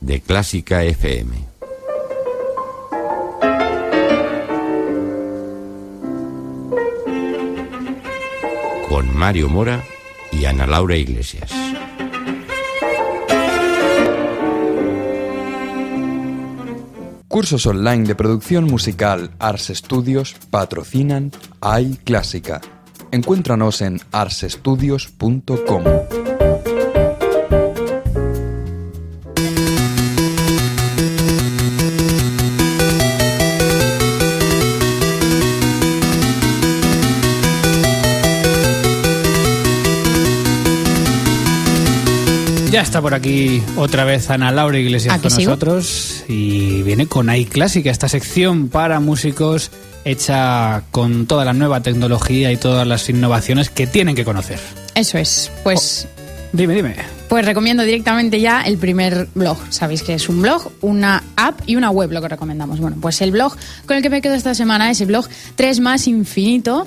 de Clásica FM. Con Mario Mora y Ana Laura Iglesias. Cursos online de producción musical Ars Studios patrocinan iClásica. Encuéntranos en arsestudios.com. Ya está por aquí otra vez Ana Laura Iglesias ¿A que con sigo? nosotros y viene con iClásica, esta sección para músicos hecha con toda la nueva tecnología y todas las innovaciones que tienen que conocer. Eso es. Pues, Dime, dime. pues recomiendo directamente ya el primer blog. Sabéis que es un blog, una app y una web lo que recomendamos. Bueno, pues el blog con el que me quedo esta semana es el blog 3 más infinito.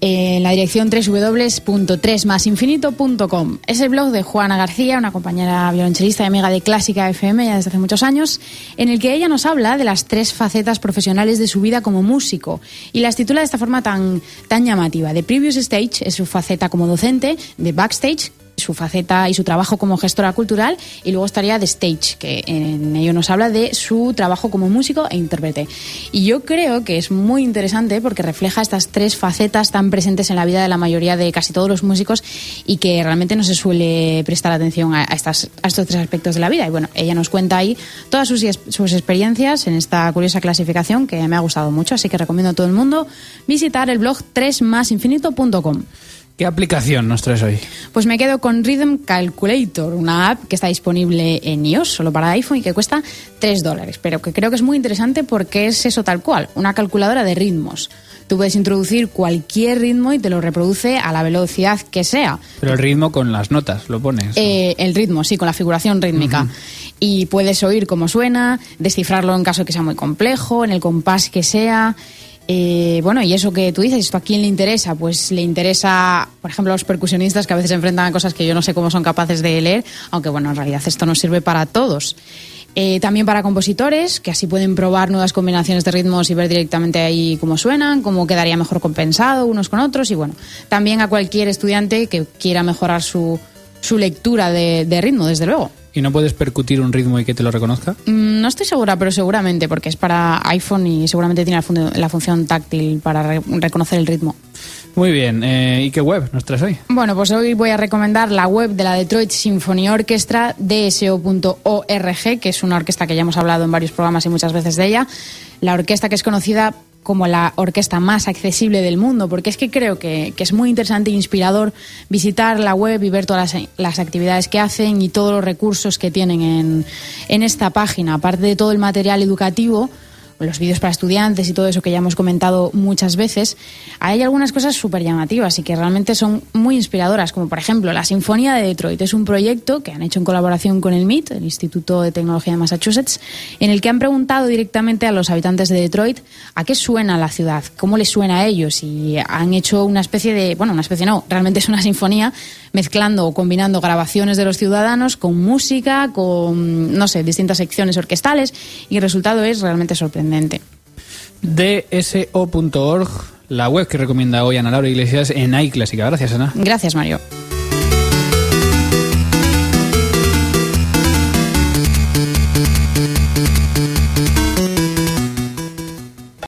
Eh, En la dirección www.3masinfinito.com. Es el blog de Juana García, una compañera violonchelista y amiga de Clásica FM ya desde hace muchos años, en el que ella nos habla de las tres facetas profesionales de su vida como músico y las titula de esta forma tan, tan llamativa. The Previous Stage es su faceta como docente, de Backstage su faceta y su trabajo como gestora cultural y luego estaría The Stage, que en ello nos habla de su trabajo como músico e intérprete. Y yo creo que es muy interesante porque refleja estas tres facetas tan presentes en la vida de la mayoría de casi todos los músicos y que realmente no se suele prestar atención a, estas, a estos tres aspectos de la vida. Y bueno, ella nos cuenta ahí todas sus, sus experiencias en esta curiosa clasificación que me ha gustado mucho, así que recomiendo a todo el mundo visitar el blog 3masinfinito.com. ¿Qué aplicación nos traes hoy? Pues me quedo con Rhythm Calculator, una app que está disponible en iOS, solo para iPhone, y que cuesta 3 dólares, pero que creo que es muy interesante porque es eso tal cual, una calculadora de ritmos. Tú puedes introducir cualquier ritmo y te lo reproduce a la velocidad que sea. Pero el ritmo con las notas, lo pones. Eh, el ritmo, sí, con la figuración rítmica. Y puedes oír cómo suena, descifrarlo en caso de que sea muy complejo, en el compás que sea. Eh, bueno, y eso que tú dices, ¿esto a quién le interesa? Pues le interesa, por ejemplo, a los percusionistas que a veces se enfrentan a cosas que yo no sé cómo son capaces de leer, aunque bueno, en realidad esto nos sirve para todos. Eh, también para compositores, que así pueden probar nuevas combinaciones de ritmos y ver directamente ahí cómo suenan, cómo quedaría mejor compensado unos con otros. Y bueno, también a cualquier estudiante que quiera mejorar su, su lectura de, de ritmo, desde luego. ¿Y no puedes percutir un ritmo y que te lo reconozca? Mm, No estoy segura, pero seguramente, porque es para iPhone y seguramente tiene la, fun- la función táctil para re- reconocer el ritmo. Muy bien. eh, ¿Y qué web nos traes hoy? Bueno, pues hoy voy a recomendar la web de la Detroit Symphony Orchestra, dso.org, que es una orquesta que ya hemos hablado en varios programas y muchas veces de ella. La orquesta que es conocida como la orquesta más accesible del mundo, porque es que creo que, que es muy interesante e inspirador visitar la web y ver todas las, las actividades que hacen y todos los recursos que tienen en, en esta página, aparte de todo el material educativo los vídeos para estudiantes y todo eso que ya hemos comentado muchas veces, hay algunas cosas súper llamativas y que realmente son muy inspiradoras, como por ejemplo la Sinfonía de Detroit. Es un proyecto que han hecho en colaboración con el MIT, el Instituto de Tecnología de Massachusetts, en el que han preguntado directamente a los habitantes de Detroit a qué suena la ciudad, cómo les suena a ellos y han hecho una especie de, bueno, una especie no, realmente es una sinfonía mezclando o combinando grabaciones de los ciudadanos con música, con, no sé, distintas secciones orquestales y el resultado es realmente sorprendente. dso.org, la web que recomienda hoy Ana Laura Iglesias en iClásica. Gracias, Ana. Gracias, Mario.